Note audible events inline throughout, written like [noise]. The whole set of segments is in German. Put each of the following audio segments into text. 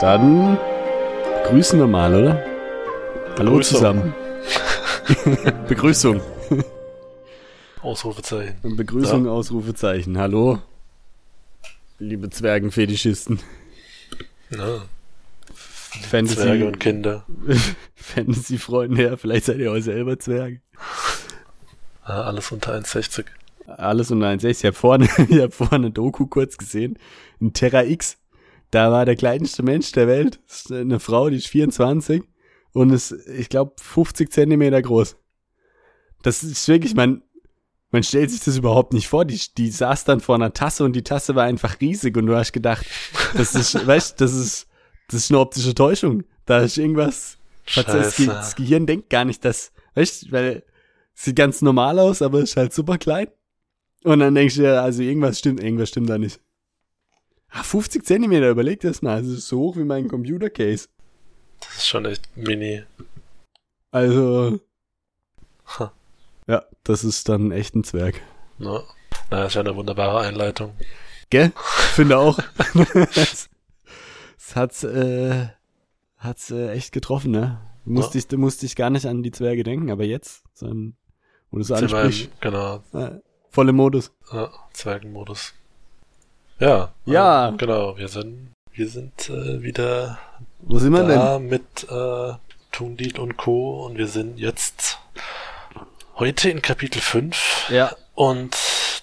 Dann grüßen wir mal, oder? Hallo Begrüßung. zusammen. [laughs] Begrüßung. Ausrufezeichen. Begrüßung, Ausrufezeichen. Hallo, liebe Zwergenfetischisten. Ja, Fantasy, Zwerge und Kinder. [laughs] Fantasy-Freunde, ja, vielleicht seid ihr auch selber Zwerge. Ja, alles unter 1,60. Alles unter 1,6. Ich habe vorne, [laughs] ich hab vorne eine Doku kurz gesehen. In Terra X. Da war der kleinste Mensch der Welt. Eine Frau, die ist 24 und ist, ich glaube, 50 Zentimeter groß. Das ist wirklich, man, man stellt sich das überhaupt nicht vor. Die, die saß dann vor einer Tasse und die Tasse war einfach riesig und du hast gedacht, das ist, [laughs] weißt, das ist, das ist eine optische Täuschung. Da ist irgendwas, das, Ge- das. Gehirn denkt gar nicht, dass, weißt, weil sieht ganz normal aus, aber ist halt super klein. Und dann denkst du dir, also irgendwas stimmt, irgendwas stimmt da nicht. Ah, 50 Zentimeter, überleg das mal. Das ist so hoch wie mein Computercase. Das ist schon echt mini. Also, Ha. Das ist dann echt ein Zwerg. Ne? Na, ist ja eine wunderbare Einleitung. Gell? Finde auch. das das hat's, äh, hat's äh, echt getroffen, ne? Du musst, Ja. dich, du musst dich gar nicht an die Zwerge denken, aber jetzt, so ein, wo du wir ansprichst, im, genau, äh, volle Modus. ja, Zwergenmodus. Ja. Ja. äh, genau, wir sind, wir sind äh, wieder Wo sind wir denn? da mit äh, Tundil und Co. Und wir sind jetzt heute in Kapitel 5. Ja. Und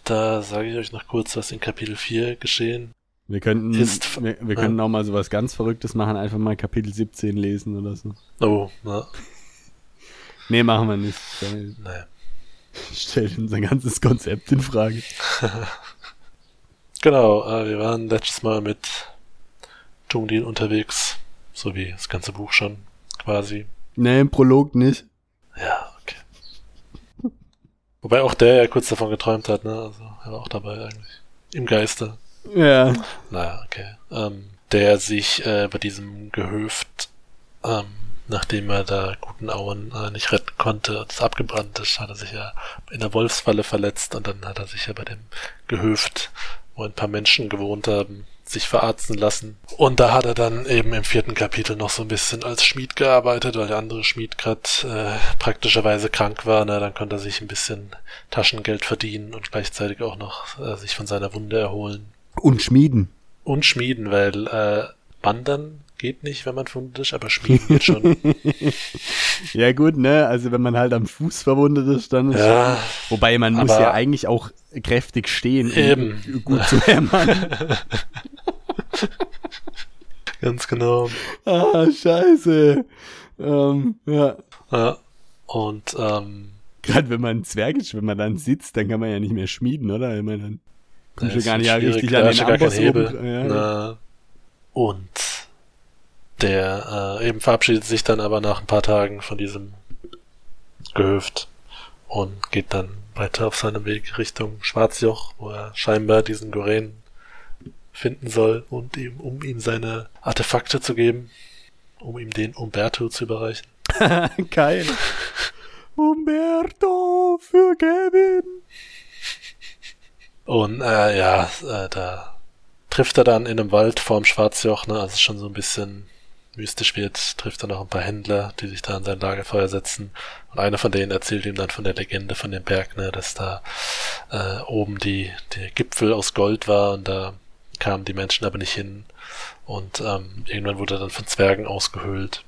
da sage ich euch noch kurz, was in Kapitel 4 geschehen Wir könnten, Ist- wir, wir könnten auch mal sowas ganz Verrücktes machen, einfach mal Kapitel 17 lesen oder so. Oh, na, [laughs] Nee, machen wir nicht. Naja. Stellt unser ganzes Konzept in Frage. [laughs] Genau, äh, wir waren letztes Mal mit Tungdil unterwegs, so wie das ganze Buch schon quasi. Nee, im Prolog nicht. Ja. Wobei auch der ja kurz davon geträumt hat, ne? Also er war auch dabei eigentlich. Im Geiste. Ja. Naja, okay. Ähm, der sich äh, bei diesem Gehöft, ähm, nachdem er da guten Auen äh, nicht retten konnte, das abgebrannt ist, hat er sich ja in der Wolfsfalle verletzt und dann hat er sich ja bei dem Gehöft, wo ein paar Menschen gewohnt haben, sich verarzten lassen. Und da hat er dann eben im vierten Kapitel noch so ein bisschen als Schmied gearbeitet, weil der andere Schmied gerade äh, praktischerweise krank war. Na, dann konnte er sich ein bisschen Taschengeld verdienen und gleichzeitig auch noch äh, sich von seiner Wunde erholen. Und Schmieden. Und Schmieden, weil äh, Wandern geht nicht, wenn man verwundet ist, aber Schmieden geht schon. [laughs] Ja gut, ne? Also wenn man halt am Fuß verwundet ist, dann ist ja, Wobei man muss ja eigentlich auch kräftig stehen, um Eben. gut zu hämmern. [laughs] ganz genau. ah, scheiße. Ähm, ja. Ja. Und ähm, Gerade wenn man Zwerg ist, wenn man dann sitzt, dann kann man ja nicht mehr schmieden, oder? Ich meine, dann kommst du gar nicht ja richtig an den Amboss oben. Ja. Und der äh, eben verabschiedet sich dann aber nach ein paar Tagen von diesem Gehöft und geht dann weiter auf seinem Weg Richtung Schwarzjoch, wo er scheinbar diesen Goren finden soll und ihm, um ihm seine Artefakte zu geben, um ihm den Umberto zu überreichen. [laughs] Geil. Umberto für Kevin. Und äh, ja, äh, da trifft er dann in einem Wald vorm Schwarzjoch, ne, als es schon so ein bisschen mystisch wird, trifft er noch ein paar Händler, die sich da an sein Lagerfeuer setzen. Und einer von denen erzählt ihm dann von der Legende von dem Berg, ne, dass da äh, oben die, der Gipfel aus Gold war und da kamen die Menschen aber nicht hin. Und ähm, irgendwann wurde er dann von Zwergen ausgehöhlt.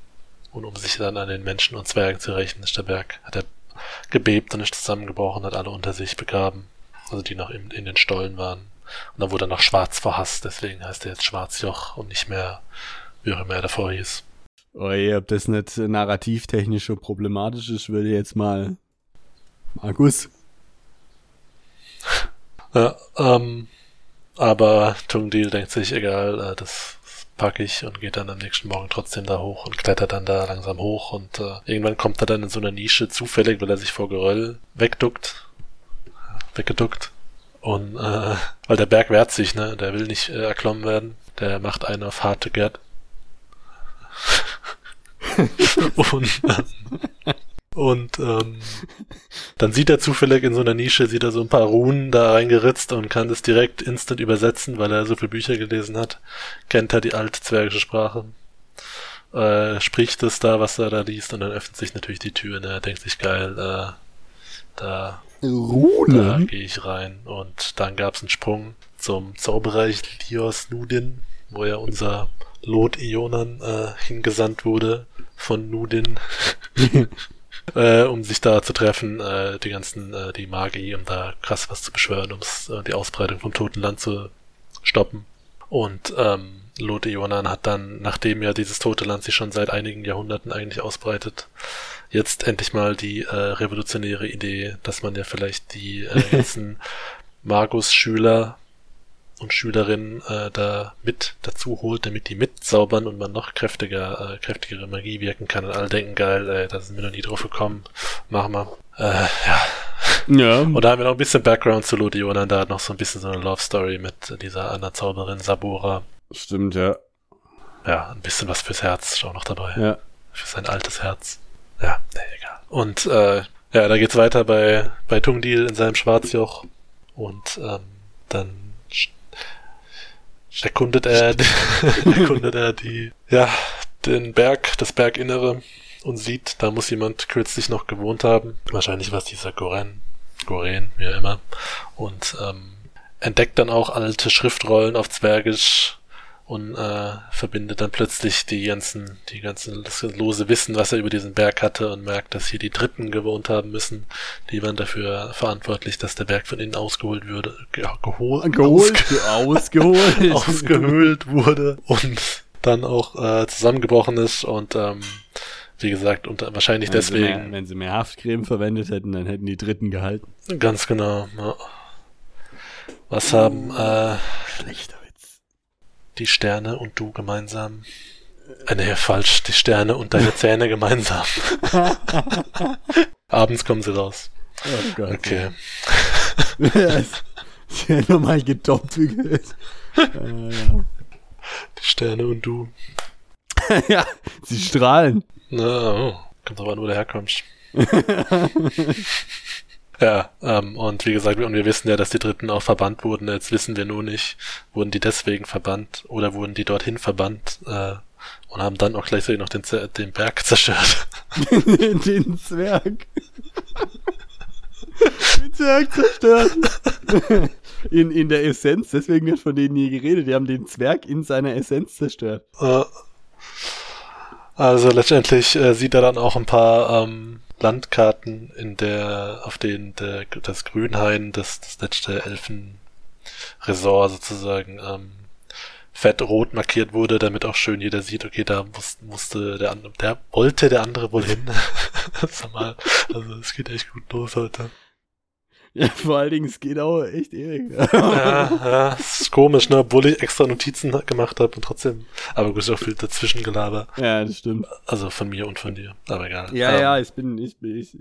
Und um sich dann an den Menschen und Zwergen zu rächen, ist der Berg, hat er gebebt und ist zusammengebrochen, hat alle unter sich begraben. Also die noch in, in den Stollen waren. Und dann wurde er noch schwarz verhasst, deswegen heißt er jetzt Schwarzjoch und nicht mehr, wie auch immer er davor hieß. Oi, ob das nicht narrativtechnisch so problematisch ist, würde jetzt mal Markus. Ja, ähm, aber Tungdil denkt sich, egal, äh, das packe ich und geht dann am nächsten Morgen trotzdem da hoch und klettert dann da langsam hoch und äh, irgendwann kommt er dann in so einer Nische zufällig, weil er sich vor Geröll wegduckt, weggeduckt Und äh, weil der Berg wehrt sich, ne? Der will nicht äh, erklommen werden. Der macht einen auf harte Gerd. Und und ähm, dann sieht er zufällig in so einer Nische, sieht er so ein paar Runen da reingeritzt und kann das direkt instant übersetzen, weil er so viele Bücher gelesen hat. Kennt er die alte zwergische Sprache. Äh, spricht es da, was er da liest, und dann öffnet sich natürlich die Tür. Ne? Er denkt sich geil, äh, da, da gehe ich rein. Und dann gab es einen Sprung zum Zauberreich Lios Nudin, wo ja unser Lot Ionan äh, hingesandt wurde von Nudin. [laughs] [laughs] äh, um sich da zu treffen, äh, die ganzen, äh, die Magie, um da krass was zu beschwören, um äh, die Ausbreitung vom Toten Land zu stoppen. Und ähm, Lote Ionan hat dann, nachdem ja dieses Tote Land sich schon seit einigen Jahrhunderten eigentlich ausbreitet, jetzt endlich mal die äh, revolutionäre Idee, dass man ja vielleicht die äh, [laughs] ganzen Magus-Schüler und Schülerinnen äh, da mit dazu holt, damit die mitzaubern und man noch kräftiger, äh, kräftigere Magie wirken kann. Und alle denken, geil, ey, da sind wir noch nie drauf gekommen. Machen wir. Äh, ja. Ja. Und da haben wir noch ein bisschen Background zu Lodiona. Da hat noch so ein bisschen so eine Love Story mit dieser anderen Zauberin Sabora. Stimmt, ja. Ja, ein bisschen was fürs Herz ist auch noch dabei. Ja. Für sein altes Herz. Ja, nee, egal. Und äh, ja, da geht's weiter bei, bei Tungdil in seinem Schwarzjoch. Und ähm, dann erkundet er, [laughs] erkundet er die, ja, den Berg, das Berginnere und sieht, da muss jemand kürzlich noch gewohnt haben. Wahrscheinlich war es dieser Goren, Goren, wie auch immer. Und ähm, entdeckt dann auch alte Schriftrollen auf Zwergisch und äh, verbindet dann plötzlich die ganzen, die ganzen, das lose Wissen, was er über diesen Berg hatte und merkt, dass hier die Dritten gewohnt haben müssen. Die waren dafür verantwortlich, dass der Berg von innen ausgeholt würde, ja, geholt, geholt, [laughs] ausgeholt, [laughs] ausgehöhlt wurde und dann auch äh, zusammengebrochen ist und ähm, wie gesagt, und wahrscheinlich wenn deswegen. Sie mehr, wenn sie mehr Haftcreme verwendet hätten, dann hätten die Dritten gehalten. Ganz genau. Ja. Was haben äh, schlechter die Sterne und du gemeinsam. Äh, nee, falsch, die Sterne und deine [laughs] Zähne gemeinsam. [laughs] Abends kommen sie raus. Oh Gott. Okay. Sie [laughs] ja nochmal gedoppelt. äh, ja. Die Sterne und du. ja, sie strahlen. Na, oh. kommt aber an, wo du herkommst. Ja, ähm, und wie gesagt, und wir wissen ja, dass die Dritten auch verbannt wurden. Jetzt wissen wir nur nicht, wurden die deswegen verbannt oder wurden die dorthin verbannt äh, und haben dann auch gleichzeitig noch den, den Berg zerstört. [laughs] den Zwerg. den Zwerg zerstört. in, in der Essenz, deswegen wird von denen nie geredet. Die haben den Zwerg in seiner Essenz zerstört. Also letztendlich äh, sieht er dann auch ein paar ähm, Landkarten, in der, auf denen der, das Grünhain, das, das letzte Elfenresort sozusagen, ähm, fett rot markiert wurde, damit auch schön jeder sieht, okay, da muss, musste der andere, der wollte der andere wohl hin. [laughs] Sag mal, also es geht echt gut los heute. Ja, vor allen Dingen, es geht auch echt ewig. [laughs] ja, ja, es ist komisch, ne, obwohl ich extra Notizen gemacht habe und trotzdem, aber gut, ist auch viel dazwischen gelaber. Ja, das stimmt. Also von mir und von dir, aber egal. Ja, um, ja, ich bin, ich bin, ich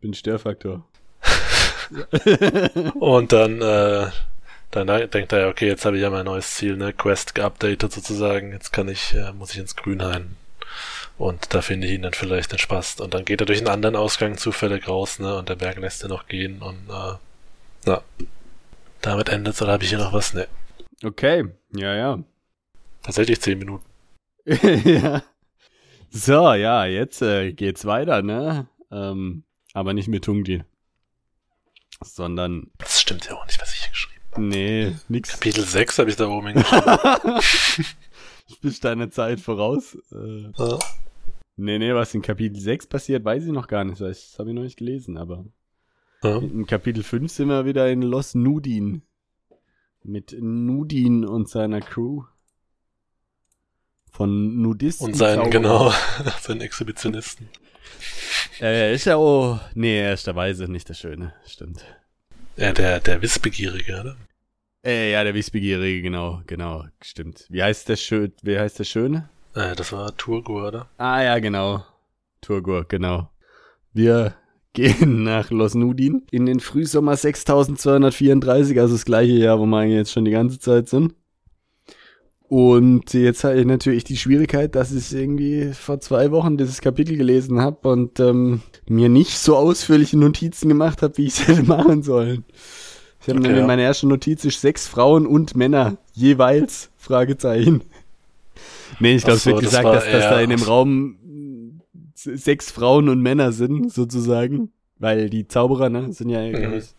bin Störfaktor. [laughs] [laughs] und dann, äh, dann denkt er, okay, jetzt habe ich ja mein neues Ziel, ne, Quest geupdatet sozusagen, jetzt kann ich, äh, muss ich ins Grünhain. Und da finde ich ihn dann vielleicht den Spaß. Und dann geht er durch einen anderen Ausgang zufällig raus, ne? Und der Berg lässt ihn noch gehen und äh, ja. Damit endet oder habe ich hier noch was? Ne. Okay, ja, ja. Tatsächlich zehn Minuten. [laughs] ja. So, ja, jetzt äh, geht's weiter, ne? Ähm, aber nicht mit Tungdi. Sondern. Das stimmt ja auch nicht, was ich hier geschrieben habe. Nee, nix. Kapitel 6 habe ich da oben hingeschrieben. [laughs] ich bin deine Zeit voraus. Äh, ja. Nee, nee, was in Kapitel 6 passiert, weiß ich noch gar nicht. Das habe ich noch nicht gelesen, aber ja. in Kapitel 5 sind wir wieder in Los Nudin. Mit Nudin und seiner Crew. Von Nudisten. Und seinen, genau, [laughs] seinen Exhibitionisten. Er ist ja auch, nee, er ist der Weise, nicht der Schöne, stimmt. Ja, der, der Wissbegierige, oder? Äh, ja, der Wissbegierige, genau, genau, stimmt. Wie heißt der Schö wie heißt der Schöne? Äh, das war Turgur, oder? Ah ja, genau. Turgur, genau. Wir gehen nach Los Nudin in den Frühsommer 6234, also das gleiche Jahr, wo wir jetzt schon die ganze Zeit sind. Und jetzt habe ich natürlich die Schwierigkeit, dass ich irgendwie vor zwei Wochen dieses Kapitel gelesen habe und ähm, mir nicht so ausführliche Notizen gemacht habe, wie ich es hätte machen sollen. Ich habe okay, nämlich ja. meine erste Notiz ist sechs Frauen und Männer jeweils Fragezeichen. Nee, ich glaube, so, es wird gesagt, das dass, dass da in dem Raum sechs Frauen und Männer sind, sozusagen. Weil die Zauberer, ne, sind ja, mhm. ich,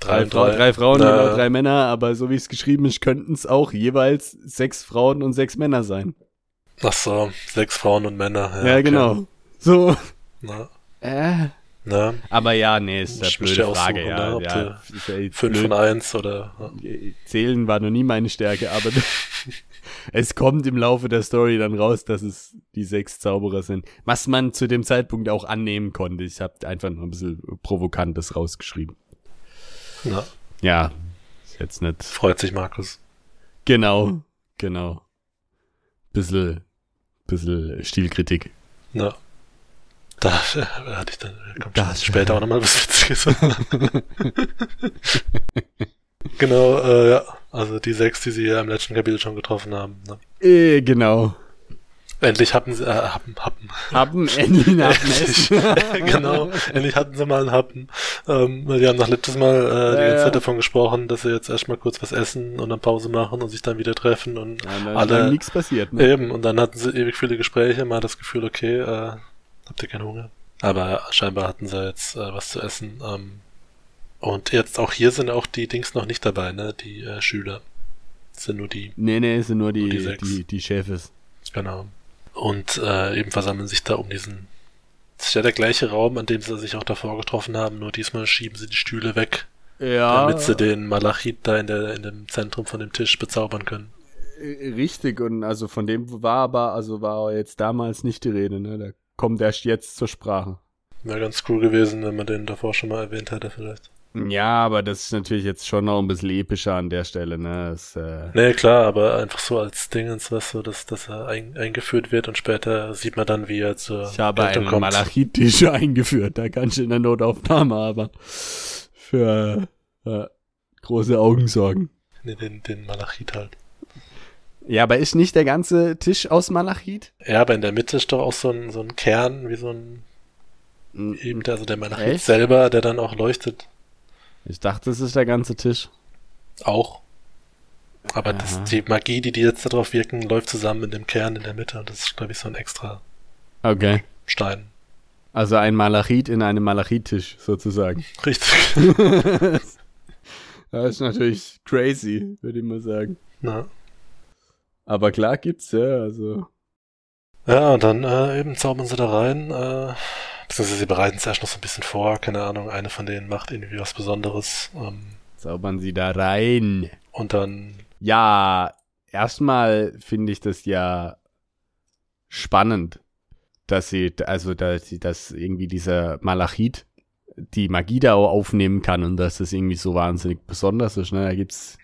Drei, drei, drei Frauen, Na, genau, drei Männer, aber so wie es geschrieben ist, könnten es auch jeweils sechs Frauen und sechs Männer sein. Ach so, sechs Frauen und Männer. Ja, ja okay. genau. So. Na. Äh. Na. Aber ja, nee, ist eine blöde Frage, suchen, ja. Ne? ja, ja fünf von eins oder. Ja. Zählen war noch nie meine Stärke, aber [laughs] es kommt im Laufe der Story dann raus, dass es die sechs Zauberer sind. Was man zu dem Zeitpunkt auch annehmen konnte. Ich habe einfach nur ein bisschen Provokantes rausgeschrieben. Ja. Ja, ist jetzt nicht. Freut sich Markus. Genau, genau. Bisschen, bisschen Stilkritik. Ja. Da hatte ich dann, kommt das später auch nochmal was Witziges. [laughs] genau, äh, ja. Also die sechs, die sie ja im letzten Kapitel schon getroffen haben. Ne? Äh, genau. Endlich hatten sie, äh, Happen, Happen. Happen, endlich Happen [laughs] [laughs] genau, endlich hatten sie mal einen Happen. Ähm, wir haben noch letztes Mal äh, die ganze Zeit davon gesprochen, dass sie jetzt erstmal kurz was essen und dann Pause machen und sich dann wieder treffen und ja, dann alle. nichts passiert, ne? Eben, und dann hatten sie ewig viele Gespräche, mal das Gefühl, okay, äh, habt ihr keinen Hunger? Aber scheinbar hatten sie jetzt äh, was zu essen. Ähm, und jetzt auch hier sind auch die Dings noch nicht dabei, ne? Die äh, Schüler. Sind nur die. Nee, nee, sind nur die, nur die, die, die Chefs. Genau. Und äh, eben versammeln sich da um diesen. Das ist ja der gleiche Raum, an dem sie sich auch davor getroffen haben, nur diesmal schieben sie die Stühle weg. Ja. Damit sie den Malachit da in, der, in dem Zentrum von dem Tisch bezaubern können. Äh, richtig, und also von dem war aber, also war jetzt damals nicht die Rede, ne? Der kommt erst jetzt zur Sprache. Wäre ganz cool gewesen, wenn man den davor schon mal erwähnt hätte, vielleicht. Ja, aber das ist natürlich jetzt schon noch ein bisschen epischer an der Stelle, ne? Das, äh nee, klar, aber einfach so als Dingens, was so, dass, dass er ein, eingeführt wird und später sieht man dann, wie er zur Ich habe einen kommt. Malachitisch [laughs] eingeführt, da kann ich in der Notaufnahme aber für äh, große Augen sorgen. Nee, den, den Malachit halt. Ja, aber ist nicht der ganze Tisch aus Malachit? Ja, aber in der Mitte ist doch auch so ein, so ein Kern, wie so ein eben der, also der Malachit Echt? selber, der dann auch leuchtet. Ich dachte, es ist der ganze Tisch. Auch. Aber das, die Magie, die, die jetzt darauf wirken, läuft zusammen in dem Kern in der Mitte. Das ist, glaube ich, so ein extra okay. Stein. Also ein Malachit in einem Malachitisch, sozusagen. [laughs] Richtig. [laughs] das ist natürlich crazy, würde ich mal sagen. Na. Aber klar gibt's, ja, also. Ja, und dann äh, eben zaubern sie da rein. Äh, Beziehungsweise sie bereiten es erst noch so ein bisschen vor, keine Ahnung, eine von denen macht irgendwie was Besonderes. Ähm, Zaubern sie da rein. Und dann. Ja, erstmal finde ich das ja spannend, dass sie, also dass sie, dass irgendwie dieser Malachit die Magie da auch aufnehmen kann und dass das irgendwie so wahnsinnig besonders ist. Ne? Da gibt's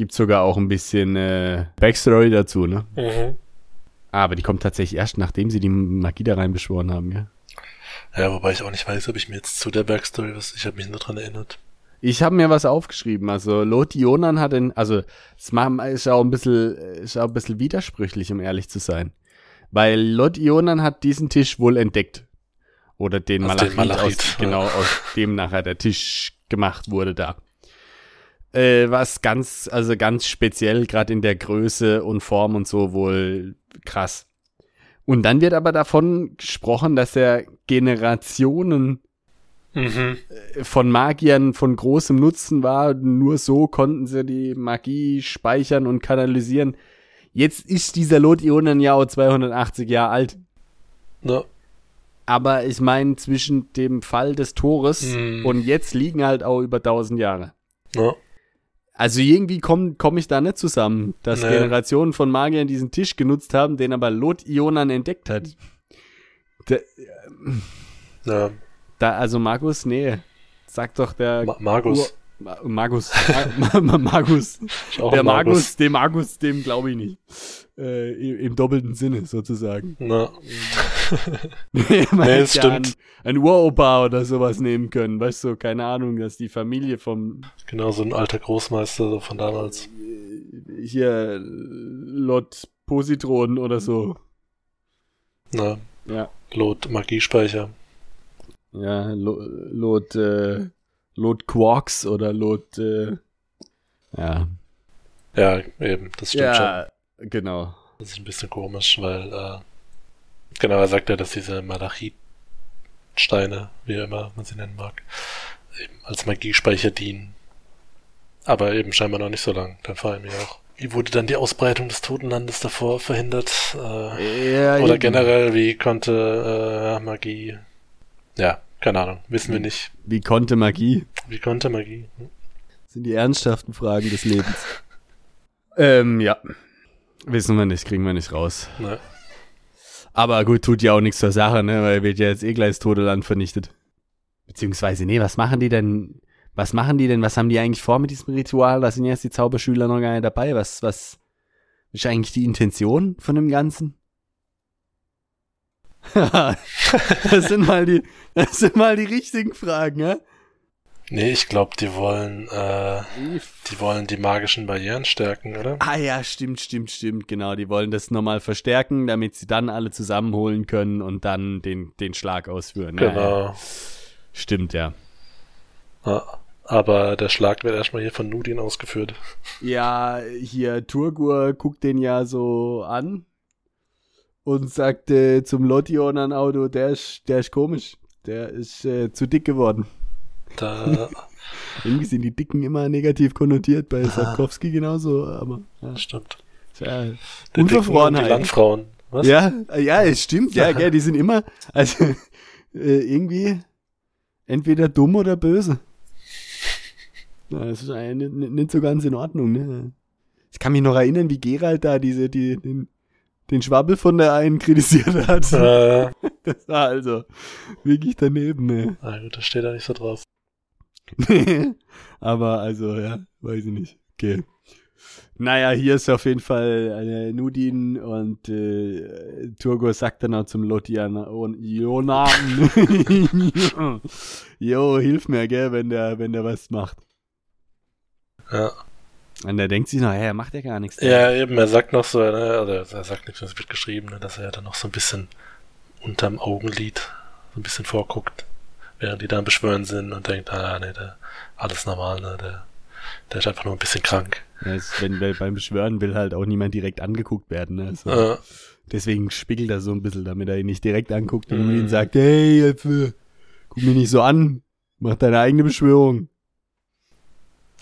gibt's sogar auch ein bisschen äh, Backstory dazu, ne? Mhm. Aber die kommt tatsächlich erst, nachdem sie die Magie da reinbeschworen haben, ja. Ja, wobei ich auch nicht weiß, ob ich mir jetzt zu der Backstory was, ich habe mich nur dran erinnert. Ich habe mir was aufgeschrieben. Also Lot Jonan hat den, also es ist auch ein bisschen, ist auch ein bisschen widersprüchlich, um ehrlich zu sein. Weil Lot Jonan hat diesen Tisch wohl entdeckt. Oder den Malachit, den Malachit aus, ja. genau, aus dem nachher der Tisch gemacht wurde da. Äh, was ganz, also ganz speziell, gerade in der Größe und Form und so wohl krass. Und dann wird aber davon gesprochen, dass er Generationen mhm. Äh, von Magiern von großem Nutzen war. Nur so konnten sie die Magie speichern und kanalisieren. Jetzt ist dieser Lot-Ionen ja auch 280 Jahre alt. Ja. Aber ich meine, zwischen dem Fall des Tores mhm. und jetzt liegen halt auch über 1000 Jahre. Ja. Also irgendwie komme komm ich da nicht zusammen, dass nee. Generationen von Magiern diesen Tisch genutzt haben, den aber Lot Ionan entdeckt hat. Der, ja. Da, also Markus, nee. Sag doch der Ma Markus. Ma- Magus. Ma- [laughs] Ma- Magus. Der Magus, dem Magus, dem glaube ich nicht. Äh, im, Im doppelten Sinne sozusagen. Na, [laughs] nee, man Nee, hätte ja stimmt. Ein, Uropa oder sowas nehmen können. Weißt du, keine Ahnung, dass die Familie vom genau so ein alter Großmeister von damals. äh, hier Lord Positron oder so. Na, Ja. Lot Magiespeicher. Ja, Lo- Lord, äh, Lord Quarks oder Lord, äh, ja. Ja, eben, das stimmt schon. ja, genau. Das ist ein bisschen komisch, weil, äh, genau, er sagt ja, dass diese Malachitsteine, wie immer man sie nennen mag, eben als Magiespeicher dienen. Aber eben scheinbar noch nicht so lang, dann vor allem ja auch. Wie wurde dann die Ausbreitung des Totenlandes davor verhindert? Äh, Ja, oder eben. generell, wie konnte äh, Magie... Ja, keine Ahnung, wissen wir nicht. Wie konnte Magie? Wie konnte Magie? Hm? Das sind die ernsthaften Fragen des Lebens. [laughs] ähm, ja. Wissen wir nicht, kriegen wir nicht raus. Ne? Aber gut, tut ja auch nichts zur Sache, ne, weil wird ja jetzt eh gleich das tote Land vernichtet. Beziehungsweise, nee, was machen die denn? Was machen die denn? Was haben die eigentlich vor mit diesem Ritual? Da sind jetzt die Zauberschüler noch gar nicht dabei. Was, was ist eigentlich die Intention von dem Ganzen? [laughs] das sind mal die, das sind mal die richtigen Fragen, ja? Nee, ich glaube, die wollen, äh, die wollen die magischen Barrieren stärken, oder? Ah ja, stimmt, stimmt, stimmt, genau. Die wollen das nochmal verstärken, damit sie dann alle zusammenholen können und dann den, den Schlag ausführen. Ja, ja. Genau. Stimmt, ja. Ja, aber der Schlag wird erstmal hier von Nudin ausgeführt. Ja, hier Turgur guckt den ja so an und sagt äh, zum Lotion an Auto, der ist, der ist komisch. Der ist äh, zu dick geworden. Da, [laughs] Irgendwie sind die Dicken immer negativ konnotiert, bei Sapkowski genauso, aber ja, stimmt. tja, die Unverfrorenheit. Landfrauen. Was? Ja, ja, es stimmt, ja, gell, die sind immer, also [laughs] äh, irgendwie entweder dumm oder böse. Ja, das ist eigentlich nicht, nicht so ganz in Ordnung, ne? Ich kann mich noch erinnern, wie Gerald da diese, die, den, den Schwabbel von der einen kritisiert hat. Äh, [laughs] Das war also wirklich daneben, ne? na gut, das steht da nicht so drauf. [laughs] Aber also, ja, weiß ich nicht. Okay. Naja, hier ist auf jeden Fall äh, Nudin und äh, Turgo sagt dann auch zum Lotian und Jona, [laughs] Jo, hilf mir, gell, wenn der, wenn der was macht. Ja. Und der denkt sich noch, hä, er macht ja gar nichts. ja, eben, er sagt noch so, ne, oder er sagt nichts, es wird geschrieben, ne, dass er ja dann noch so ein bisschen unterm Augenlid so ein bisschen vorguckt, während die da am Beschwören sind und denkt, ah, nee, der, alles normal, ne, der, der ist einfach nur ein bisschen krank. Ja, es- wenn, beim Beschwören will halt auch niemand direkt angeguckt werden, ne? So. Äh, Deswegen spiegelt er so ein bisschen, damit er ihn nicht direkt anguckt und Mhm. ihn sagt, hey, jetzt, äh, guck mich nicht so an, mach deine eigene Beschwörung.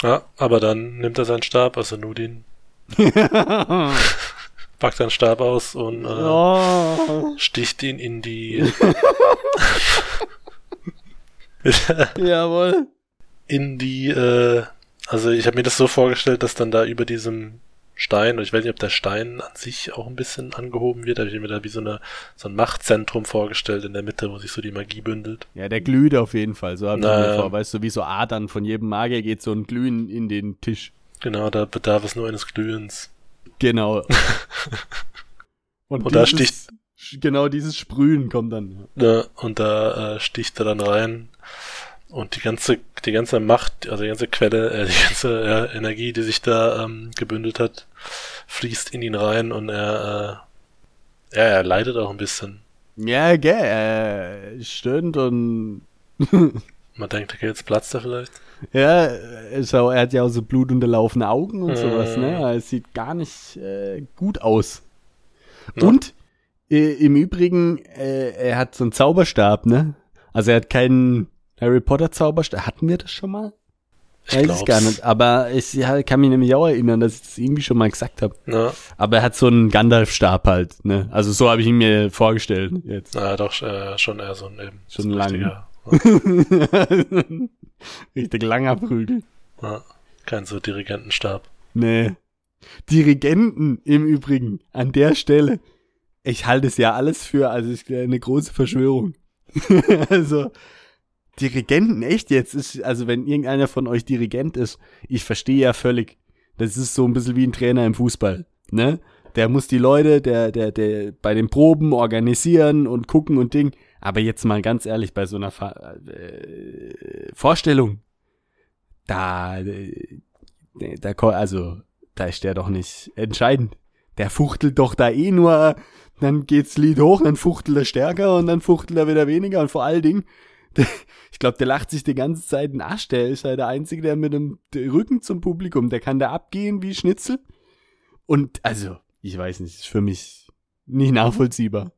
Ja, aber dann nimmt er seinen Stab, also Nudin, oh. [laughs] packt seinen Stab aus und äh, sticht ihn in die [laughs] Jawohl. in die äh, also ich habe mir das so vorgestellt, dass dann da über diesem Stein, und ich weiß nicht, ob der Stein an sich auch ein bisschen angehoben wird, habe ich mir da wie so eine so ein Machtzentrum vorgestellt in der Mitte, wo sich so die Magie bündelt. Ja, der glüht auf jeden Fall, so hab ich mir ja. vor. Weißt du, wie so Adern von jedem Magier geht so ein Glühen in den Tisch. Genau, da bedarf es nur eines Glühens. Genau. [laughs] Und da dieses- Genau dieses Sprühen kommt dann. Ne, und da äh, sticht er dann rein und die ganze, die ganze Macht, also die ganze Quelle, äh, die ganze äh, Energie, die sich da ähm, gebündelt hat, fließt in ihn rein und er, äh, ja, er leidet auch ein bisschen. Ja, gell, er stöhnt und [laughs] Man denkt, okay, jetzt platzt er vielleicht. ja, schau, er hat ja auch so blutunterlaufene Augen und Mhm. sowas, ne? Es sieht gar nicht äh, gut aus. Ja. Und äh, im Übrigen, äh, er hat so einen Zauberstab, ne? Also er hat keinen Harry Potter Zauberstab. Hatten wir das schon mal? Ich Weiß es gar nicht. Aber ich ja, kann mich nämlich auch erinnern, dass ich das irgendwie schon mal gesagt habe. Na, Aber er hat so einen Gandalf-Stab halt, ne? Also so habe ich ihn mir vorgestellt jetzt. na doch, äh, schon eher so ein eben. Schon so ein lang. richtiger, [laughs] Richtig langer Prügel. Ja, kein so Dirigentenstab. Nee. Dirigenten im Übrigen an der Stelle. Ich halte es ja alles für, also ich eine große Verschwörung. [laughs] also Dirigenten, echt jetzt? Ist, also wenn irgendeiner von euch Dirigent ist, ich verstehe ja völlig. Das ist so ein bisschen wie ein Trainer im Fußball, ne? Der muss die Leute, der, der, der bei den Proben organisieren und gucken und Ding. Aber jetzt mal ganz ehrlich, bei so einer Fa äh, Vorstellung, da, äh, da, also, da ist der doch nicht entscheidend. Der fuchtelt doch da eh nur, dann geht's Lied hoch, dann fuchtelt er stärker und dann fuchtelt er wieder weniger und vor allen Dingen, [laughs] ich glaube, der lacht sich die ganze Zeit einen Arsch. Der ist halt der Einzige, der mit dem Rücken zum Publikum, der kann da abgehen wie Schnitzel. Und also, ich weiß nicht, ist für mich nicht nachvollziehbar.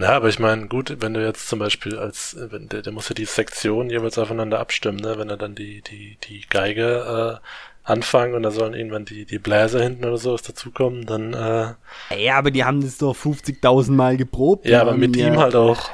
Na, aber ich meine, gut, wenn du jetzt zum Beispiel als, wenn der, der muss ja die Sektion jeweils aufeinander abstimmen, ne? Wenn er dann die, die, die Geige äh, anfangen und da sollen irgendwann die, die Bläser hinten oder sowas dazukommen, dann äh, Ja, aber die haben das doch 50.000 Mal geprobt. Ja, aber mit ihm halt auch.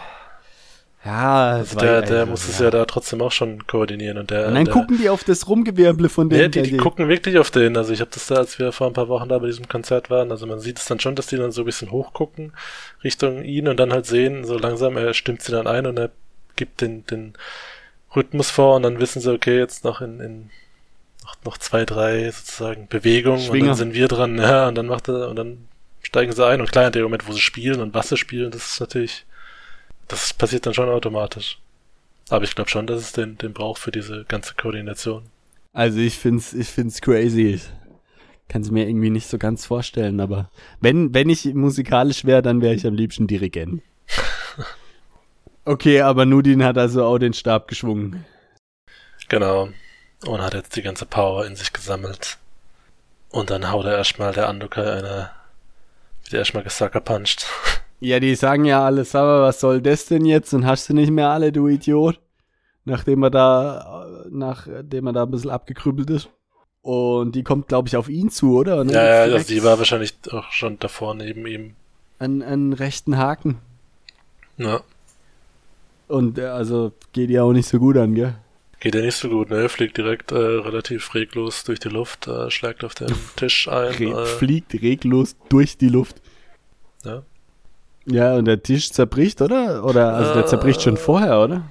Ja, also der, der also, muss ja. es ja da trotzdem auch schon koordinieren und der. Und dann der, gucken die auf das Rumgewirble von denen. Ja, die, die gucken wirklich auf den. Also ich habe das da, als wir vor ein paar Wochen da bei diesem Konzert waren, also man sieht es dann schon, dass die dann so ein bisschen hochgucken Richtung ihn und dann halt sehen, so langsam, er stimmt sie dann ein und er gibt den, den Rhythmus vor und dann wissen sie, okay, jetzt noch in, in noch, noch zwei, drei sozusagen Bewegungen Schwinger. und dann sind wir dran, ja, und dann macht er, und dann steigen sie ein und klar in dem Moment, wo sie spielen und was sie spielen, das ist natürlich das passiert dann schon automatisch. Aber ich glaube schon, dass es den, den braucht für diese ganze Koordination. Also ich find's, ich find's crazy. Kann es mir irgendwie nicht so ganz vorstellen, aber wenn, wenn ich musikalisch wäre, dann wäre ich am liebsten Dirigent. [laughs] okay, aber Nudin hat also auch den Stab geschwungen. Genau. Und hat jetzt die ganze Power in sich gesammelt. Und dann haut er erstmal der Andukai eine, wird erstmal gesackerpuncht. [laughs] Ja, die sagen ja alles, aber was soll das denn jetzt? Und hast du nicht mehr alle, du Idiot? Nachdem er da, nachdem er da ein bisschen abgekrüppelt ist. Und die kommt, glaube ich, auf ihn zu, oder? Ne? Ja, ja, also die war wahrscheinlich auch schon davor neben ihm. An, an rechten Haken. Ja. Und äh, also geht ja auch nicht so gut an, gell? Geht ja nicht so gut, ne? Fliegt direkt äh, relativ reglos durch die Luft, äh, schlägt auf den [laughs] Tisch ein. Re äh, fliegt reglos durch die Luft. Ja. Ja, und der Tisch zerbricht, oder? Oder, also der zerbricht schon vorher, oder?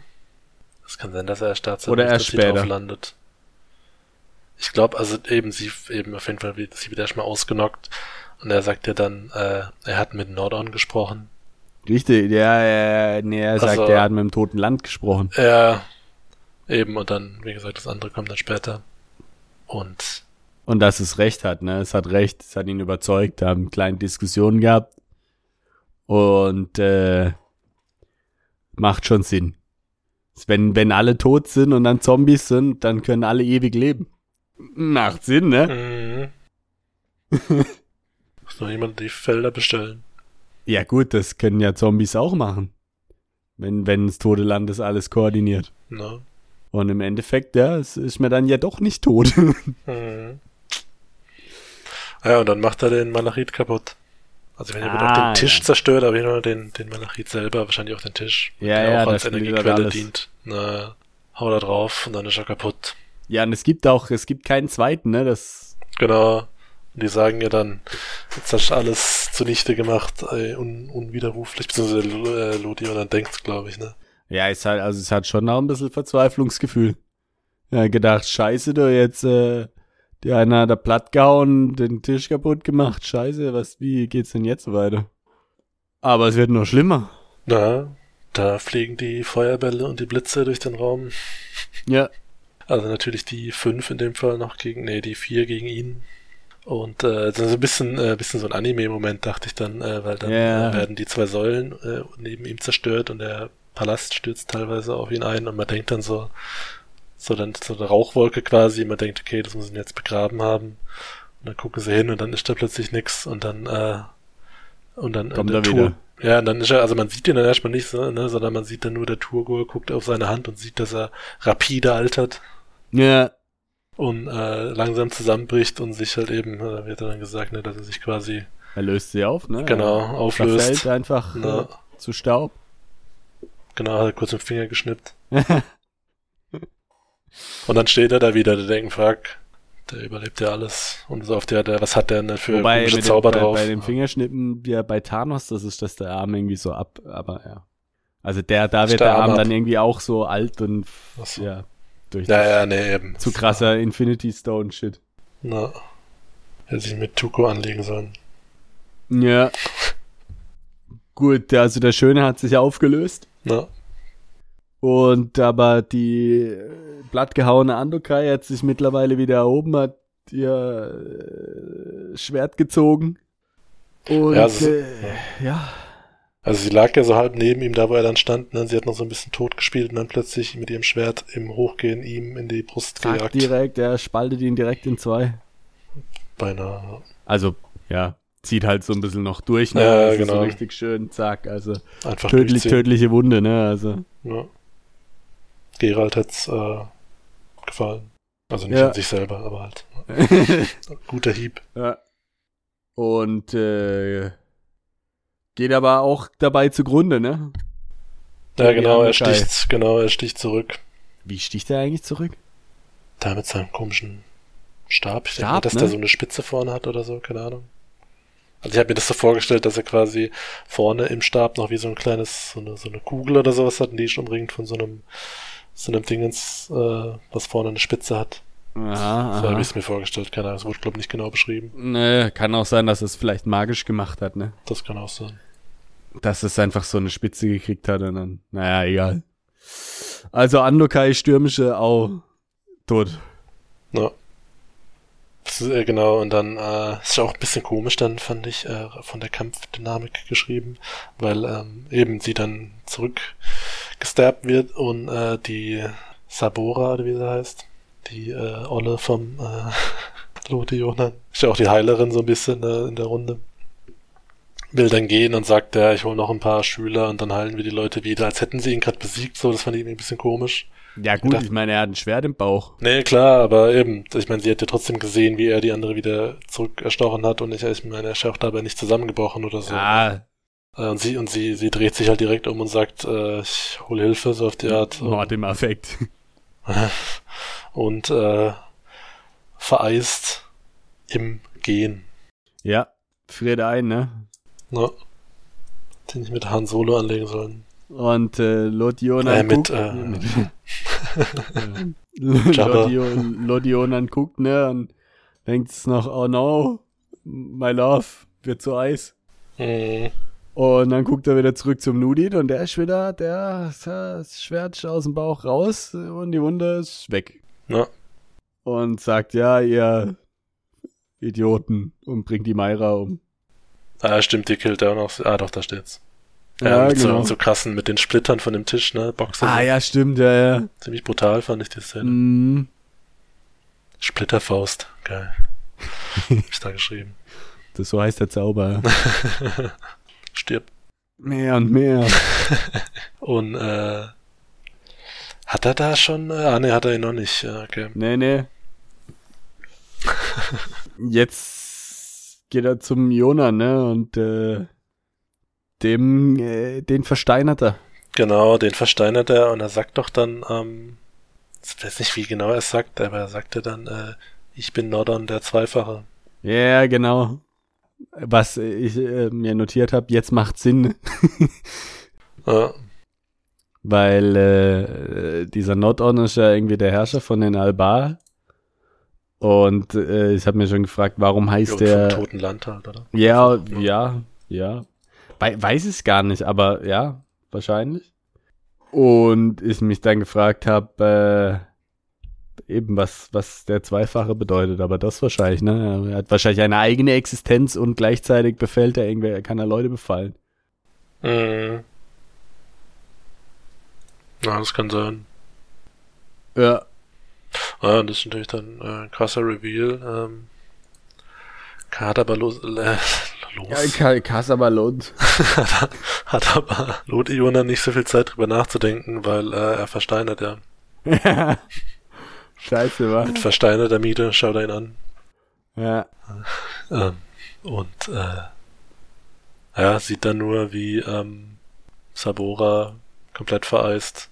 Es kann sein, dass er erst da zerbricht, oder erst später. drauf landet. Ich glaube, also eben sie, eben auf jeden Fall, sie wird erstmal ausgenockt. Und er sagt ja dann, äh, er hat mit Nordon gesprochen. Richtig, ja, ja, nee, er sagt, also, er hat mit dem toten Land gesprochen. Ja, eben, und dann, wie gesagt, das andere kommt dann später. Und. Und dass es recht hat, ne? Es hat recht, es hat ihn überzeugt, haben kleine Diskussionen gehabt. Und äh, macht schon Sinn. Wenn, wenn alle tot sind und dann Zombies sind, dann können alle ewig leben. Macht Sinn, ne? Mhm. [laughs] Muss noch jemand die Felder bestellen. Ja gut, das können ja Zombies auch machen. Wenn, wenn das tote Land das alles koordiniert. No. Und im Endeffekt, ja, es ist mir dann ja doch nicht tot. [laughs] mhm. Ja, und dann macht er den Malachit kaputt. Also wenn ah, auch den Tisch ja. zerstört, aber nur den, den Malachit selber, wahrscheinlich auch den Tisch, ja, der ja, auch als Energiequelle dient. Na, hau da drauf und dann ist er kaputt. Ja, und es gibt auch, es gibt keinen zweiten, ne? Das genau. Und die sagen ja dann, jetzt hast du alles zunichte gemacht, ey, un, unwiderruflich, beziehungsweise äh, Ludi und dann denkt, glaube ich, ne? Ja, es hat, also es hat schon auch ein bisschen Verzweiflungsgefühl. Ja, gedacht, scheiße, du jetzt, äh, die eine hat da platt gehauen, den Tisch kaputt gemacht. Scheiße, was, wie geht's denn jetzt weiter? Aber es wird noch schlimmer. Na, da fliegen die Feuerbälle und die Blitze durch den Raum. Ja. Also natürlich die fünf in dem Fall noch gegen, nee, die vier gegen ihn. Und äh, so ein bisschen, äh, bisschen so ein Anime-Moment, dachte ich dann, äh, weil dann yeah. äh, werden die zwei Säulen äh, neben ihm zerstört und der Palast stürzt teilweise auf ihn ein und man denkt dann so, so dann so eine Rauchwolke quasi, man denkt, okay, das muss ihn jetzt begraben haben. Und dann gucken sie hin und dann ist da plötzlich nix und dann, äh, und dann kommt er wieder. Ja, und dann ist er, also man sieht ihn dann erstmal nicht, so, ne, sondern man sieht dann nur der Turgor guckt auf seine Hand und sieht, dass er rapide altert. Ja. Und äh, langsam zusammenbricht und sich halt eben, äh, wird dann gesagt, ne, dass er sich quasi. Er löst sie auf, ne? Genau, auflöst. Verfällt einfach ne. äh, zu Staub. Genau, hat er kurz den Finger geschnippt. [laughs] Und dann steht er da wieder, der denkt, fuck, der überlebt ja alles. Und so auf der, der was hat der denn für Wobei, komische Zauber dem, drauf? Bei, bei dem Fingerschnippen, ja, bei Thanos, das ist, dass der Arm irgendwie so ab, aber ja. Also der, da wird Der der Arm Arm dann irgendwie auch so alt und so. ja, durch Ja, ja, nee, eben. zu krasser Infinity Stone Shit. Na, hätte sich mit Tuko anlegen sollen. Ja. Gut, also der Schöne hat sich aufgelöst. Na, Und aber die äh, blattgehauene Andokai hat sich mittlerweile wieder erhoben, hat ihr äh, Schwert gezogen. Und Ja, ist- äh, ja. also sie lag ja so halb neben ihm, da wo er dann stand, ne? und sie hat noch so ein bisschen tot gespielt und dann plötzlich mit ihrem Schwert im Hochgehen ihm in die Brust zack, gejagt. direkt, er spaltet ihn direkt in zwei. Beinahe. Also, ja, zieht halt so ein bisschen noch durch, ne? Ja, Also genau. So richtig schön, zack, also Einfach tödlich, tödliche Wunde, ne? Also, Ja. Gerald hätt's äh, gefallen. Also nicht Ja. an sich selber, aber halt. [laughs] Guter Hieb. ja. Und äh, geht aber auch dabei zugrunde, ne? Ja, wie genau, er sticht, genau, er sticht zurück. Wie sticht er eigentlich zurück? Da mit seinem komischen Stab. Ich denke Stab, mal, dass ne? der so eine Spitze vorne hat oder so, keine Ahnung. Also ich habe mir das so vorgestellt, dass er quasi vorne im Stab noch wie so ein kleines, so eine, so eine Kugel oder sowas hat die ist umringt von so einem, so einem Dingens, äh, was vorne eine Spitze hat. Aha, So habe ich es mir vorgestellt, keine Ahnung, es wurde glaube ich nicht genau beschrieben. Ne, kann auch sein, dass es vielleicht magisch gemacht hat, ne? Das kann auch sein. Dass es einfach so eine Spitze gekriegt hat und dann, naja, egal. Also Andokai stürmische Au tot. Ja. Ist, äh, genau, und dann äh, ist auch ein bisschen komisch, dann fand ich äh, von der Kampfdynamik geschrieben, weil ähm, eben sie dann zurückgestabbt wird und äh, die Sabora, oder wie sie heißt, die äh, Olle vom äh, [laughs] Lote Jonan, ist ja auch die Heilerin so ein bisschen äh, in der Runde, will dann gehen und sagt, ja, ich hole noch ein paar Schüler und dann heilen wir die Leute wieder, als hätten sie ihn gerade besiegt, so, das fand ich irgendwie ein bisschen komisch. Ja gut, gedacht- ich meine, er hat ein Schwert im Bauch. Nee, klar, aber eben, ich meine, sie hat ja trotzdem gesehen, wie er die andere wieder zurückerstochen hat und ich, ich meine, er ist ja auch dabei nicht zusammengebrochen oder so. Ah, Äh, Und sie, und sie, sie dreht sich halt direkt um und sagt, äh, ich hole Hilfe, so auf die Art. Mord im Affekt. [laughs] Und äh, vereist im Gehen. Ja, friert ein, ne? Ne? Den ich mit Han Solo anlegen sollen. Und äh, Lodionan Äh, mit, guckt, äh, [laughs] mit. Lodion, Lodionan guckt, ne? Und denkt es noch, oh no, my love, wird zu Eis. Mhm. Und dann guckt er wieder zurück zum Nudin und der ist wieder, der das Schwert aus dem Bauch raus und die Wunde ist weg. Ja. Und sagt, ja, ihr Idioten und bringt die Mayra um. Ah, stimmt, die killt er auch noch. Ah, doch, da steht's. Ja, Ja, genau. so, so krassen, mit den Splittern von dem Tisch, ne? Boxer. Ah ja, stimmt, ja, ja. Ziemlich brutal fand ich die Szene. Mm, Splitterfaust. Geil. [laughs] Hab ich da geschrieben. das so heißt der Zauber. [laughs] Stirb. mehr und mehr. [laughs] Und äh, hat er da schon? Äh, ah, ne, hat er ihn noch nicht. Ja, okay. Nee, nee. Jetzt geht er zum Jona, ne? Und äh, dem, äh, den versteinert er. Genau, den versteinert er und er sagt doch dann, ähm, ich weiß nicht, wie genau er es sagt, aber er sagte dann, äh, ich bin Nordon der Zweifache. Ja, genau. Was ich äh, mir notiert habe, jetzt macht Sinn, [laughs] Ja, weil äh, dieser Nordon ist ja irgendwie der Herrscher von den Albar. Und äh, ich habe mir schon gefragt, warum heißt und der. Toten Land halt, oder? Ja, ja, ja. Wei- weiß es gar nicht, aber ja, wahrscheinlich. Und ich mich dann gefragt habe, äh, eben was, was der Zweifache bedeutet, aber das wahrscheinlich, ne? Er hat wahrscheinlich eine eigene Existenz und gleichzeitig befällt er irgendwer, kann er Leute befallen. Mhm. Ja, das kann sein. Ja. Ja, das ist natürlich dann äh, ein krasser Reveal. Ähm, [laughs] [laughs] hat aber los, äh, los. ja Kasabalot. hat aber Lot Iona nicht so viel Zeit drüber nachzudenken, weil äh, er versteinert ja. [laughs] Scheiße, wa? Mit versteinerter Miete schaut ihn an. Ja. Ähm, und äh, ja, sieht dann nur, wie ähm, Sabora komplett vereist.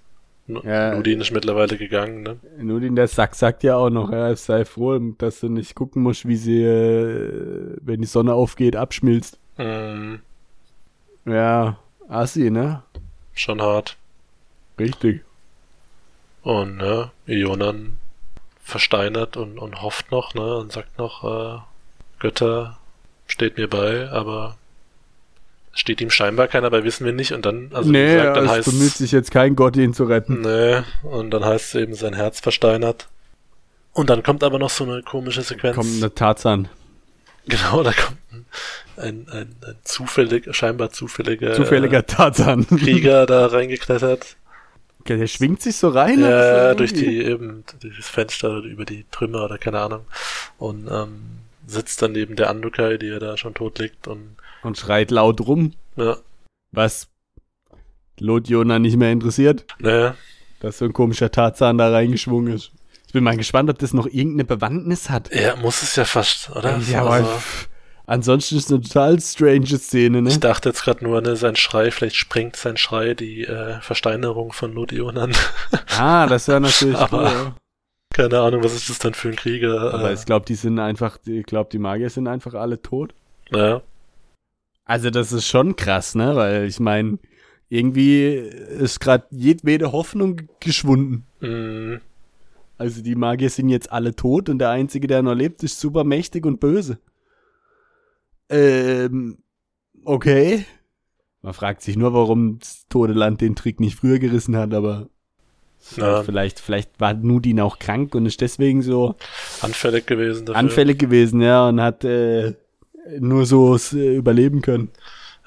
N- Ja. Nudin ist mittlerweile gegangen, ne? Nudin, der Sack sagt ja auch noch, ja, sei froh, dass du nicht gucken musst, wie sie, äh, wenn die Sonne aufgeht, abschmilzt. Mm, Ja, Assi, ne? schon hart. Richtig. Und ne, Ionan versteinert und, und hofft noch, ne, und sagt noch, äh, Götter steht mir bei, aber steht ihm scheinbar keiner bei, wissen wir nicht. Und dann, also nee, gesagt, dann es heißt bemüht sich jetzt kein Gott, ihn zu retten. Nee, und dann heißt es eben, sein Herz versteinert. Und dann kommt aber noch so eine komische Sequenz. Kommt eine Tarzan. Genau, da kommt ein, ein, ein, ein zufällig, scheinbar zufälliger, Zufälliger Tarzan. Krieger da reingeklettert. Okay, der schwingt sich so rein. Ja, durch die eben durch das Fenster oder über die Trümmer oder keine Ahnung. Und ähm, sitzt dann neben der Andukai, die ja da schon tot liegt und Und schreit laut rum, ja, was Lotjona nicht mehr interessiert, naja, dass so ein komischer Tarzan da reingeschwungen ist. Ich bin mal gespannt, ob das noch irgendeine Bewandtnis hat. ja, muss es ja fast, oder? Ja, aber Also, pff, ansonsten ist es eine total strange Szene, ne? ich dachte jetzt gerade nur, ne, sein Schrei, vielleicht sprengt sein Schrei die äh, Versteinerung von Lodion an. [laughs] Ah, das wäre natürlich Aber- cool, keine Ahnung, was ist das dann für ein Krieger? Aber äh, ich glaube, die sind einfach, ich glaube, die Magier sind einfach alle tot. ja, Also das ist schon krass, ne? Weil ich meine, irgendwie ist gerade jedwede Hoffnung geschwunden. mm, Also die Magier sind jetzt alle tot und der Einzige, der noch lebt, ist super mächtig und böse. Ähm, okay. Man fragt sich nur, warum das Tote Land den Trick nicht früher gerissen hat, aber Ja. vielleicht, vielleicht war Nudin auch krank und ist deswegen so anfällig gewesen dafür. anfällig gewesen, ja, und hat äh, nur so äh, überleben können.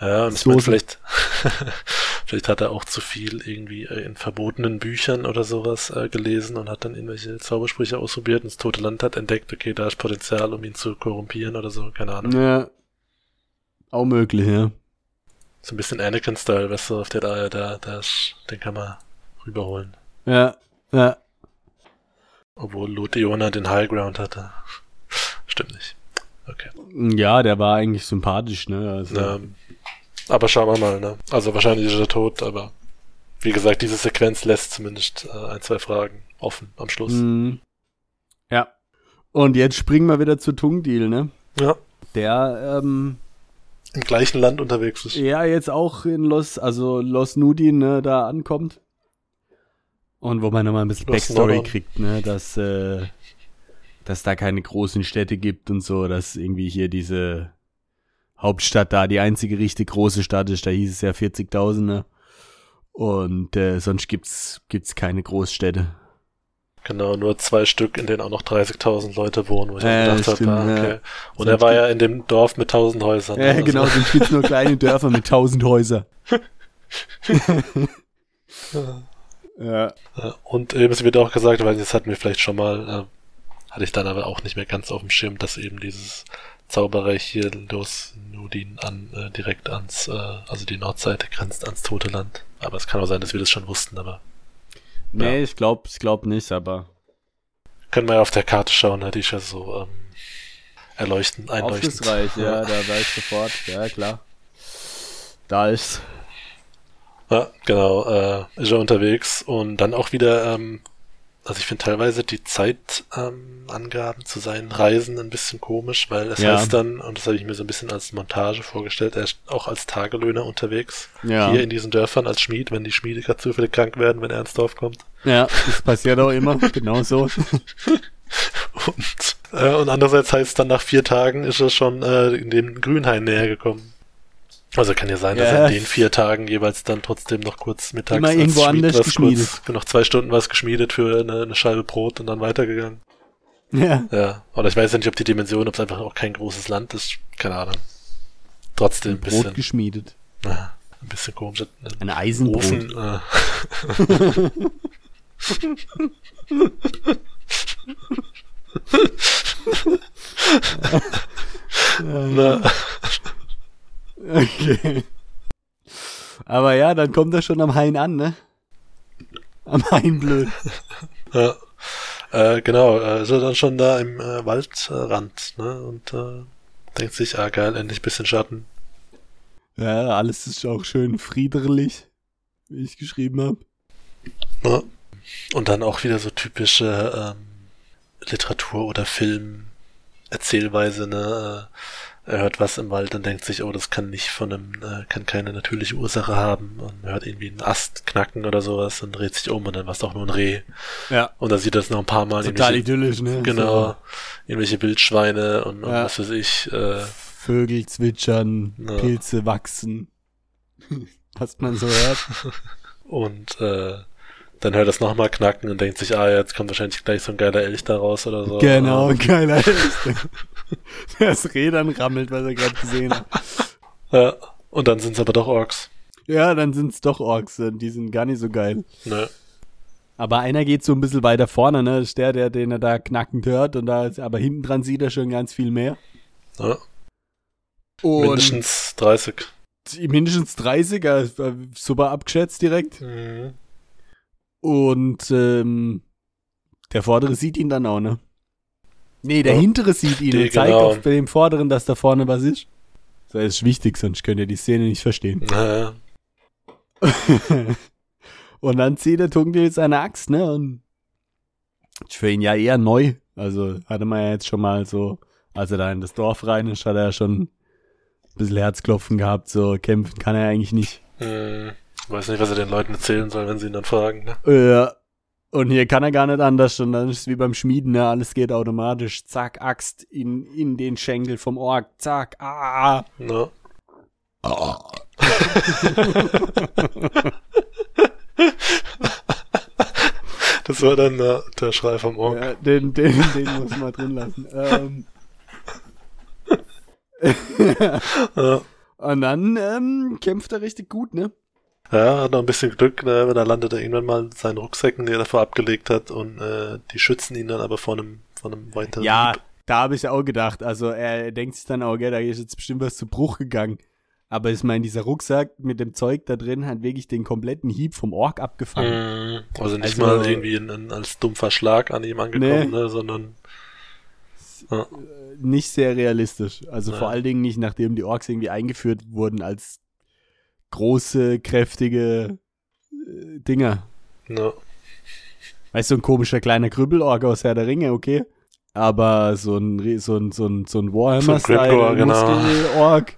Ja, und ich So meine, vielleicht, [laughs] vielleicht hat er auch zu viel irgendwie äh, in verbotenen Büchern oder sowas äh, gelesen und hat dann irgendwelche Zaubersprüche ausprobiert und das tote Land hat entdeckt, okay, da ist Potenzial, um ihn zu korrumpieren oder so, keine Ahnung. Ja. Auch möglich, ja. So ein bisschen Anakin-Style, weißt du, auf der da, da, da ist, den kann man rüberholen. Ja, ja. Obwohl Luteona den High Ground hatte. Stimmt nicht. Okay. Ja, der war eigentlich sympathisch, ne? Also, Ähm, aber schauen wir mal, ne? Also wahrscheinlich ist er tot, aber wie gesagt, diese Sequenz lässt zumindest äh, ein, zwei Fragen offen am Schluss. Mhm. Ja. Und jetzt springen wir wieder zu Tungdeal, ne? Ja. Der, ähm, Im gleichen Land unterwegs ist. ja, jetzt auch in Los, also Los Nudin, ne, da ankommt. Und wo man nochmal ein bisschen Los Backstory Nordon. kriegt, ne, dass, äh, dass da keine großen Städte gibt und so, dass irgendwie hier diese Hauptstadt da die einzige richtig große Stadt ist, da hieß es ja 40.000, ne? Und äh, sonst gibt's gibt's keine Großstädte. Genau, nur zwei Stück, in denen auch noch 30.000 Leute wohnen, wo ich Ja, auch gedacht habe, ah, ja. okay. Und Sonst er war gibt- ja in dem Dorf mit 1000 Häusern. Ja, ne? Also- genau, sonst gibt's nur [laughs] kleine Dörfer mit 1000 Häusern. [laughs] ja. Ja, Und eben, es wird auch gesagt, weil das hatten wir vielleicht schon mal, äh, hatte ich dann aber auch nicht mehr ganz auf dem Schirm, dass eben dieses Zauberreich hier Los Nudin an, äh, direkt ans, äh, also die Nordseite grenzt ans Tote Land. Aber es kann auch sein, dass wir das schon wussten, aber Nee, ich glaub, ich glaub nicht, aber können wir ja auf der Karte schauen, die ist ja so ähm, erleuchten, einleuchtend. aufschlussreich, ja, [laughs] da weiß sofort, ja klar. Da ist. Ja, genau, äh, ist er unterwegs und dann auch wieder, ähm, also ich finde teilweise die Zeitangaben ähm, zu seinen Reisen ein bisschen komisch, weil es Ja. heißt dann, und das habe ich mir so ein bisschen als Montage vorgestellt, er ist auch als Tagelöhner unterwegs, Ja. hier in diesen Dörfern als Schmied, wenn die Schmiede gerade zufällig krank werden, wenn er ins Dorf kommt. Ja, das passiert auch immer, [laughs] genau so. Und, äh, und andererseits heißt es dann, nach vier Tagen ist er schon äh, in dem Grünhain näher gekommen. Also kann ja sein, dass Ja. in den vier Tagen jeweils dann trotzdem noch kurz mittags Immer irgendwo Schmied anders was geschmiedet. Kurz, noch zwei Stunden was geschmiedet für eine, eine Scheibe Brot und dann weitergegangen. Ja. Ja, oder ich weiß ja nicht, ob die Dimension, ob es einfach auch kein großes Land ist, keine Ahnung. Trotzdem ein Brot bisschen, geschmiedet. ja, ein bisschen komisch. Ein Ein Eisenbrot. Ofen, [laughs] äh, na, Okay. Aber ja, dann kommt er schon am Hain an, ne? Am Hain blöd. Ja. Äh, genau, äh, ist er dann schon da im äh, Waldrand, ne? Und äh, denkt sich, ah geil, endlich bisschen Schatten. Ja, alles ist auch schön friederlich, wie ich geschrieben habe. Ne? Und dann auch wieder so typische ähm, Literatur- oder Film-Erzählweise, ne? Er hört was im Wald und denkt sich, oh, das kann nicht von einem, äh, kann keine natürliche Ursache haben und hört irgendwie einen Ast knacken oder sowas und dreht sich um und dann war es doch nur ein Reh. Ja. Und dann sieht er es noch ein paar Mal. Total idyllisch, ne? Genau. So Irgendwelche Wildschweine und, und Ja. was weiß ich. Äh, Vögel zwitschern, Ja. Pilze wachsen. [laughs] Was man so hört. [laughs] und äh, dann hört er es nochmal knacken und denkt sich, ah, jetzt kommt wahrscheinlich gleich so ein geiler Elch da raus oder so. Genau, geiler [laughs] ist. [laughs] Das dann rammelt, was er gerade gesehen hat. Ja. Und dann sind es aber doch Orks. Ja, dann sind's doch Orks, die sind gar nicht so geil. Ne? Aber einer geht so ein bisschen weiter vorne, ne? Das ist der, der, den er da knackend hört, und da, aber hinten dran sieht er schon ganz viel mehr. Ja. Und Mindestens 30. mindestens 30, er ist, äh, super abgeschätzt direkt. Mhm. Und ähm, der vordere sieht ihn dann auch, ne? Nee, der Ja. hintere sieht ihn Die, und zeigt genau. auf dem vorderen, dass da vorne was ist. Das ist wichtig, sonst könnt ihr die Szene nicht verstehen. Naja. [laughs] und dann zieht der Tungdil seine Axt, ne? Und ist für ihn ja eher neu. Also hatte man ja jetzt schon mal so, als er da in das Dorf rein ist, hat er ja schon ein bisschen Herzklopfen gehabt. So kämpfen kann er eigentlich nicht. Hm. Weiß nicht, was er den Leuten erzählen soll, wenn sie ihn dann fragen. Ne? Ja. Und hier kann er gar nicht anders. Und dann ist es wie beim Schmieden, ne? Alles geht automatisch. Zack, Axt in, in den Schenkel vom Ork. Zack, ah. Ne? [laughs] Das war dann der, der Schrei vom Ork. Ja, den, den, den muss man drin lassen. Ähm. [laughs] Ja. Und dann ähm, kämpft er richtig gut, ne? Ja, hat noch ein bisschen Glück, ne? weil da landet er irgendwann mal in seinen Rucksäcken, die er davor abgelegt hat und äh, die schützen ihn dann aber vor einem, vor einem weiteren Ja, Hieb. da habe ich auch gedacht. Also er denkt sich dann auch, gell, da ist jetzt bestimmt was zu Bruch gegangen. Aber ich meine, dieser Rucksack mit dem Zeug da drin hat wirklich den kompletten Hieb vom Ork abgefangen. Mhm. Also nicht Also- mal irgendwie in, in, als dumpfer Schlag an ihm angekommen, Nee. ne? sondern. Nicht sehr realistisch. Also Ja. vor allen Dingen nicht, nachdem die Orks irgendwie eingeführt wurden als große, kräftige äh, Dinger. Ne? Weißt du, so ein komischer kleiner Krüppelork aus Herr der Ringe, okay. Aber so ein, so ein, so ein, so ein Grimgor, genau. [laughs]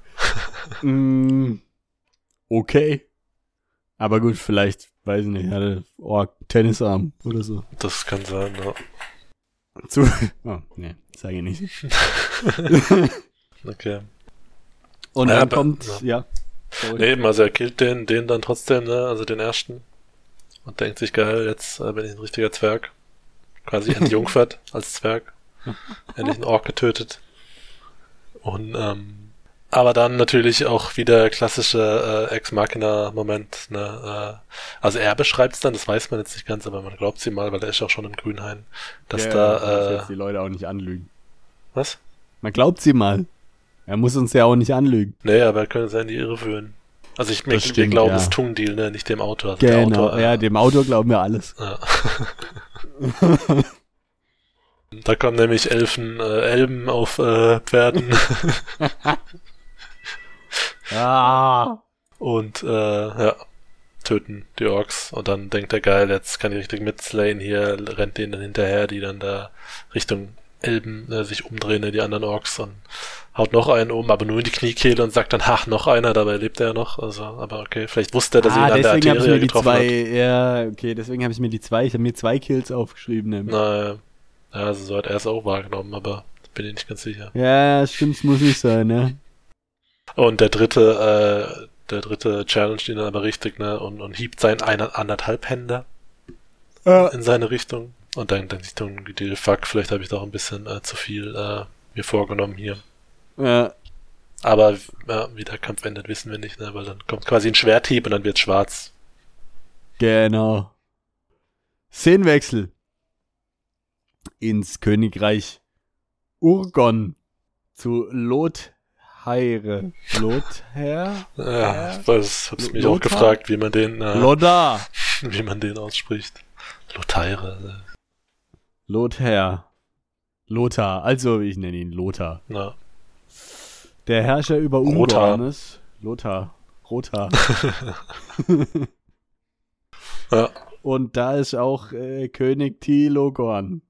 Mm, okay. Aber gut, vielleicht, weiß ich nicht, hatte Ork Tennisarm oder so. Das kann sein, ja. Zu, [laughs] oh, nee, sage ich nicht. [laughs] Okay. Und Ja, dann kommt, ja. ja. Sorry. Nee, eben, also er killt den, den dann trotzdem, ne? Also den ersten. Und denkt sich, geil, jetzt äh, bin ich ein richtiger Zwerg. Quasi entjungfert [laughs] als Zwerg. [laughs] Endlich einen Ork getötet. Und, ähm, aber dann natürlich auch wieder klassische äh, Ex-Machina-Moment, ne? Äh, also er beschreibt es dann, das weiß man jetzt nicht ganz, aber man glaubt sie mal, weil er ist auch schon in Grünhain, dass Ja, da, muss äh, die Leute auch nicht anlügen. was? Man glaubt sie mal. Er muss uns ja auch nicht anlügen. Nee, aber er könnte sein, die Irre führen. Also ich, wir, Das wir stimmt, glauben ja. es Tungdeal, ne? Nicht dem Autor. Also Genau, Autor, äh, ja, dem Autor glauben wir alles. Ja. [laughs] da kommen nämlich Elfen, äh, Elben auf äh, Pferden [laughs] Ah. und äh, ja, töten die Orks. Und dann denkt er, geil, jetzt kann ich richtig mitslayen hier, rennt denen dann hinterher, die dann da Richtung Elben äh, sich umdrehen, ne, die anderen Orks und haut noch einen um, aber nur in die Kniekehle und sagt dann, ach, noch einer, dabei lebt er ja noch. Also, aber okay, vielleicht wusste er, dass ah, ihn an der deswegen habe ich Arterie mir die getroffen zwei, hat. ja, okay, deswegen habe ich mir die zwei, ich habe mir zwei Kills aufgeschrieben. nämlich. Na, ja, also so hat er es auch wahrgenommen, aber bin ich nicht ganz sicher. Ja, stimmt, es muss nicht sein, ne? [laughs] Und der dritte, äh, der dritte Challenge ihn dann aber richtig, ne, und, und hiebt seinen einer, anderthalb Händer Ja. in seine Richtung. Und dann denkt sich dann, fuck, vielleicht habe ich doch ein bisschen äh, zu viel äh, mir vorgenommen hier. ja. Aber ja, wie der Kampf endet, wissen wir nicht, ne, weil dann kommt quasi ein Schwerthieb und dann wird schwarz. Genau. Szenenwechsel. Ins Königreich Urgon zu Lothaire. Lothair? Ja, ich weiß, hab's mich Lothar? auch gefragt, wie man den, äh, Lodda. [laughs] wie man den ausspricht. Lothaire, Lothair. Lothar. Also, ich nenne ihn Lothar. na, Der Herrscher über ist Lothar. Rothar. [laughs] [laughs] ja, Und da ist auch äh, König Tilogorn.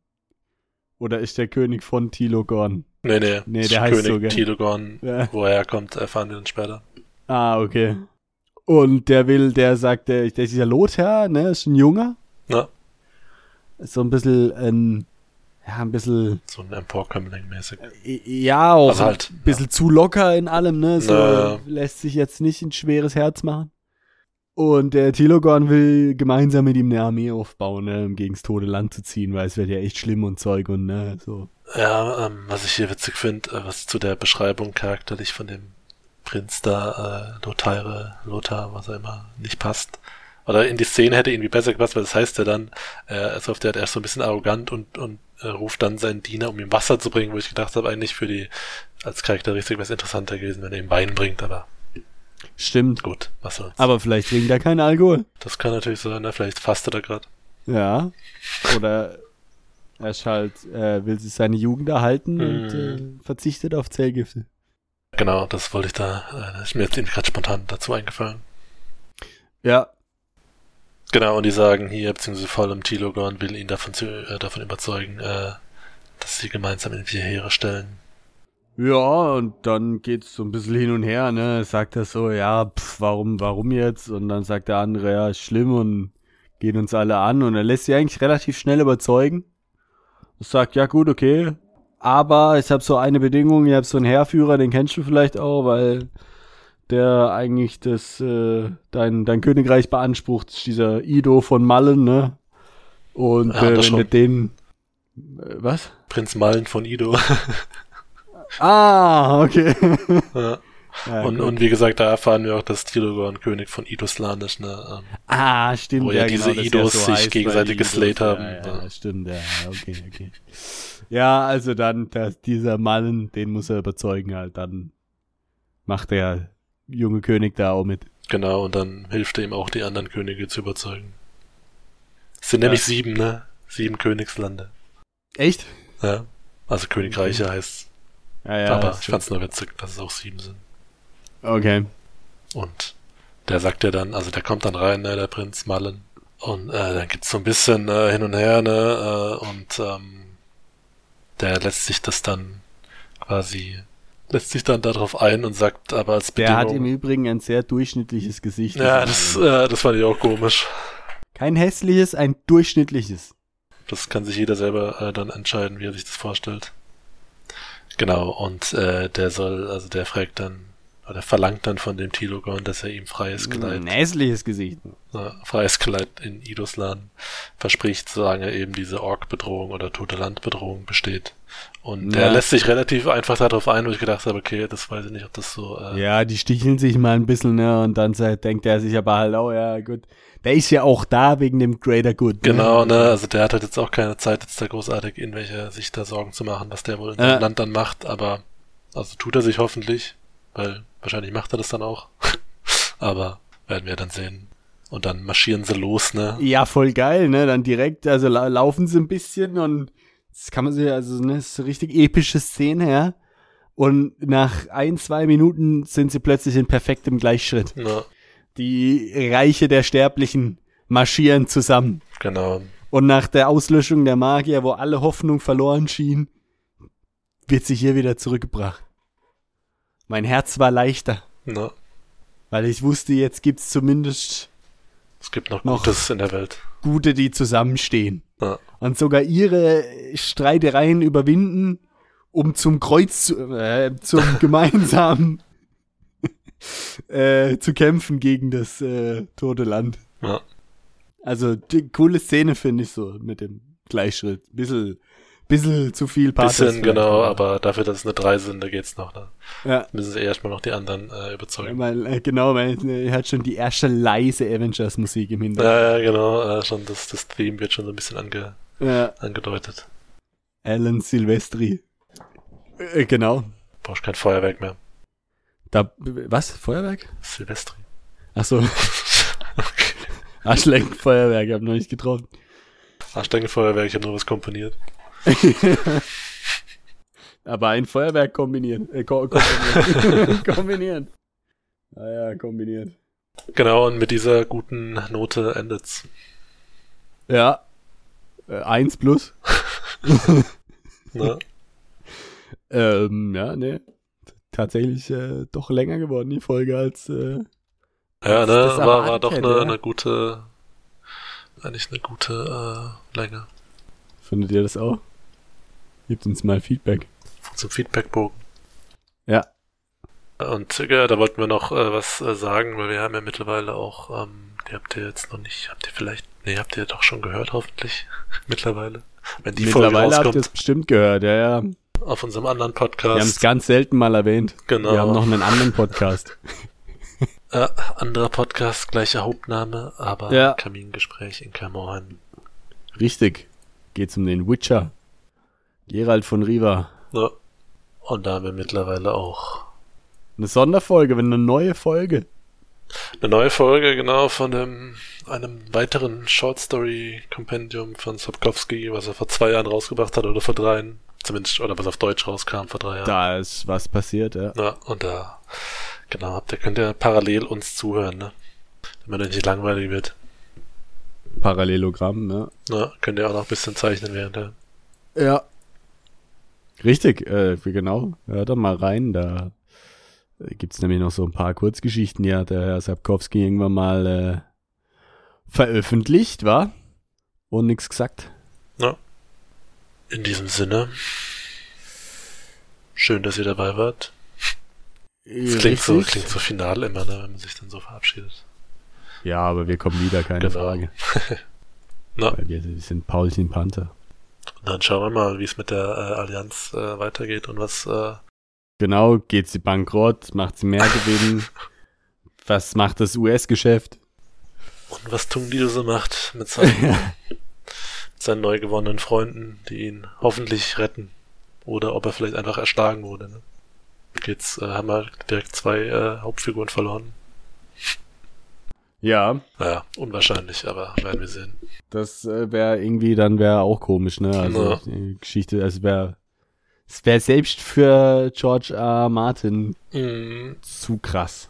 Oder ist der König von Tilogorn? Nee, nee. Nee, der heißt König so, gell? Tilogorn. Ja. Wo er herkommt, erfahren wir dann später. Ah, okay. Und der will, der sagt, der, der ist ja Lothar, ne, ist ein Junger. Ja, so ein bisschen, ein, ja, ein bisschen, so ein Emporkömmling-mäßig. ja, auch Also halt, ein bisschen zu locker in allem, ne, so, Na. lässt sich jetzt nicht ein schweres Herz machen. Und der Tilogorn will gemeinsam mit ihm eine Armee aufbauen, ne, um gegens tote Land zu ziehen, weil es wird ja echt schlimm und Zeug und, ne, so. Ja, ähm, was ich hier witzig finde, äh, was zu der Beschreibung charakterlich von dem Prinz da, äh, Lothar, Lothar, was er immer nicht passt. Oder in die Szene hätte irgendwie besser gepasst, weil das heißt ja dann, äh, also auf der hat er so ein bisschen arrogant und, und äh, ruft dann seinen Diener, um ihm Wasser zu bringen, wo ich gedacht habe, eigentlich für die, als Charakteristik wäre es interessanter gewesen, wenn er ihm Wein bringt, aber Stimmt. gut, was soll's. Aber vielleicht trinkt er keinen Alkohol. Das kann natürlich sein, ne? vielleicht fastet er gerade. Ja. Oder er ist halt, äh, will sich seine Jugend erhalten und Mhm. äh, verzichtet auf Zellgifte. Genau, das wollte ich da, äh, ist mir jetzt irgendwie gerade spontan dazu eingefallen. Ja. Genau, und die sagen hier, beziehungsweise vor allem Tilogorn will ihn davon, zu, äh, davon überzeugen, äh, dass sie gemeinsam irgendwie Heere stellen. Ja, und dann geht's so ein bisschen hin und her, ne? Sagt er so, ja, pff, warum, warum jetzt? Und dann sagt der andere, ja, ist schlimm und gehen uns alle an. Und er lässt sich eigentlich relativ schnell überzeugen. Und sagt, ja gut, okay. Aber ich habe so eine Bedingung, ich habe so einen Heerführer, den kennst du vielleicht auch, weil der eigentlich das, äh, dein, dein Königreich beansprucht, dieser Ido von Mallen, ne? Und Ja, äh, das wenn du schon. den, äh, was? Prinz Mallen von Ido. [laughs] Ah, okay. ja. [laughs] Ja, und, gut. und wie gesagt, da erfahren wir auch, dass Tilogorn König von Idoslan ist, ne? Ähm, Ah, stimmt. Wo ja diese dass Idos der sich heißt, gegenseitig geslayt haben. Ja, ja, Ja. stimmt, ja, ja, okay, okay. Ja, also dann, dass dieser Mann, den muss er überzeugen halt, dann macht der junge König da auch mit. genau, und dann hilft er ihm auch, die anderen Könige zu überzeugen. Es sind Ja. nämlich sieben, ne? Sieben Königslande. Echt? Ja. Also Königreiche heißt. Ja, ja. aber ich fand's nur witzig, dass es auch sieben sind. Okay. Und der sagt ja dann, also der kommt dann rein, ne, der Prinz Mallen. Und äh, dann gibt's so ein bisschen äh, hin und her, ne, äh, und ähm, der lässt sich das dann quasi, lässt sich dann darauf ein und sagt aber als Der Bedingung. hat im Übrigen ein sehr durchschnittliches Gesicht. ja, das, äh, das fand ich auch komisch. Kein hässliches, ein durchschnittliches. Das kann sich jeder selber äh, dann entscheiden, wie er sich das vorstellt. Genau, und äh, der soll, also der fragt dann, oder verlangt dann von dem Tilogorn, dass er ihm freies Kleid Ein hässliches Gesicht. äh, freies Kleid in Idoslan verspricht, solange eben diese Ork-Bedrohung oder tote Land-Bedrohung besteht. Und Ja. der lässt sich relativ einfach darauf ein, wo ich gedacht habe, okay, das weiß ich nicht, ob das so. Äh, Ja, die sticheln sich mal ein bisschen, ne? Und dann denkt er sich aber halt, oh ja, gut. Der ist ja auch da wegen dem Greater Good. Genau, ne? ne, also der hat halt jetzt auch keine Zeit, jetzt da großartig irgendwelche sich da Sorgen zu machen, was der wohl in Ja. seinem Land dann macht, aber also tut er sich hoffentlich, weil wahrscheinlich macht er das dann auch. [laughs] aber werden wir dann sehen. Und dann marschieren sie los, ne? Ja, voll geil, ne? Dann direkt, also la laufen sie ein bisschen und das kann man sich, also, ne, ist eine richtig epische Szene, ja. Und nach ein, zwei Minuten sind sie plötzlich in perfektem Gleichschritt. Ja, Die Reiche der Sterblichen marschieren zusammen. genau. Und nach der Auslöschung der Magier, wo alle Hoffnung verloren schien, wird sie hier wieder zurückgebracht. Mein Herz war leichter, Ja. weil ich wusste, jetzt gibt's zumindest Es gibt noch, Noch. Gutes in der Welt. Gute, die zusammenstehen. Ja. Und sogar ihre Streitereien überwinden, um zum Kreuz zu, äh, zum [laughs] gemeinsamen äh, zu kämpfen gegen das äh, tote Land. Ja. Also die coole Szene finde ich so mit dem Gleichschritt. Bisschen, bisschen zu viel Pathos Bisschen, genau, aber dafür, dass es eine 3 sind, da geht's noch. Ne? ja. Müssen sie erstmal noch die anderen äh, überzeugen. Weil, äh, genau, weil er hat schon die erste leise Avengers-Musik im Hintergrund. Ja, ja, genau, äh, schon das, das Theme wird schon so ein bisschen ange, Ja. angedeutet. Alan Silvestri. Äh, genau. Brauchst kein Feuerwerk mehr. Da, was? Feuerwerk? Silvestri. Ach so, [laughs] okay. Arschlecken-Feuerwerk, hab noch nicht getroffen. Arschdenkenfeuerwerk, ich habe nur was komponiert. [laughs] Aber ein Feuerwerk kombiniert. Äh, ko kombiniert. [laughs] kombiniert. Ah ja, kombiniert. Genau, und mit dieser guten Note endet's. Ja. Äh, eins plus. [laughs] Ne? ähm, ja, ne. Tatsächlich äh, doch länger geworden, die Folge, als äh, Ja, Das- ne, war, war doch eine, ja. eine gute, eigentlich eine gute äh, Länge. findet ihr das auch? Gebt uns mal Feedback. Zum Feedbackbogen. Ja. Und ja, da wollten wir noch äh, was äh, sagen, weil wir haben ja mittlerweile auch, ähm, die habt ihr jetzt noch nicht, habt ihr vielleicht, nee, habt ihr doch schon gehört, hoffentlich, [laughs] mittlerweile. Wenn die Folge Mittlerweile habt ihr es rauskommt, bestimmt gehört, ja, ja. auf unserem anderen Wir haben es Podcast. ganz selten mal erwähnt. Genau. Wir haben noch einen anderen Podcast. [laughs] Äh, anderer Podcast, gleicher Hauptname, aber Ja. Kamingespräch in Kamerheim. Richtig. Geht's um den Witcher. Gerald von Riva. Ja. Und da haben wir mittlerweile auch Eine Sonderfolge, wenn eine neue Folge. Eine neue Folge, genau, von dem, einem weiteren Short Story Kompendium von Sapkowski, was er vor zwei Jahren rausgebracht hat, oder vor dreien. Zumindest, oder was auf Deutsch rauskam vor drei Jahren. Da ist was passiert, ja. Ja, und da, genau, habt ihr, könnt ihr parallel uns zuhören, ne? Damit euch nicht langweilig wird. Parallelogramm, ja. Ja, könnt ihr auch noch ein bisschen zeichnen während der, Ja. Richtig, äh, genau. Hört da mal rein. Da äh, gibt's nämlich noch so ein paar Kurzgeschichten, die hat der Herr Sapkowski irgendwann mal äh, veröffentlicht, war? Und nix gesagt. in diesem Sinne. Schön, dass ihr dabei wart. Das klingt so, klingt so final immer, ne, wenn man sich dann so verabschiedet. Ja, aber wir kommen wieder, keine Genau. Frage. [laughs] Na, Weil wir sind Paulchen Panther. Dann schauen wir mal, wie es mit der äh, Allianz äh, weitergeht und was äh, Genau, geht sie bankrott, macht sie mehr Gewinn. [laughs] Was macht das US-Geschäft? Und was Tung Dio so macht mit seinen, [laughs] mit seinen neu gewonnenen Freunden, die ihn hoffentlich retten. Oder ob er vielleicht einfach erschlagen wurde. Ne? Jetzt äh, haben wir direkt zwei äh, Hauptfiguren verloren. Ja, Naja, unwahrscheinlich, aber werden wir sehen. das äh, wäre irgendwie, dann wäre auch komisch, ne? Also Ja. die Geschichte, es wäre es wäre selbst für George R. Martin Mm, zu krass.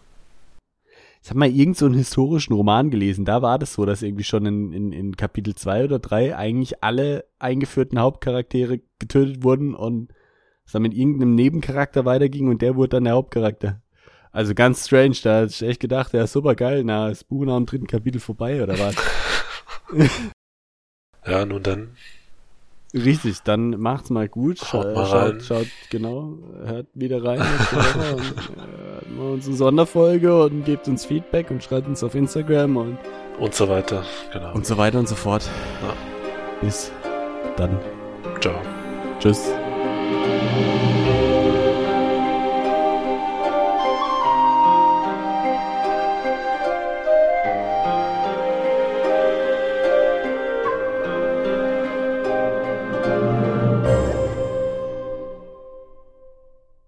Ich habe mal irgend so einen historischen Roman gelesen, da war das so, dass irgendwie schon in, in, in Kapitel 2 oder 3 eigentlich alle eingeführten Hauptcharaktere getötet wurden und es dann mit irgendeinem Nebencharakter weiterging und der wurde dann der Hauptcharakter. Also ganz strange, da hatte ich echt gedacht, ja super geil, na, ist Buch nach dem dritten Kapitel vorbei oder was? [laughs] ja, nun dann. Richtig, dann macht's mal gut. Haut Äh, mal schaut, rein. schaut, genau, hört wieder rein und äh, machen unsere Sonderfolge und gebt uns Feedback und schreibt uns auf Instagram und, Und so weiter. Genau. und so weiter und so fort. Ja. Bis dann. Ciao. Tschüss.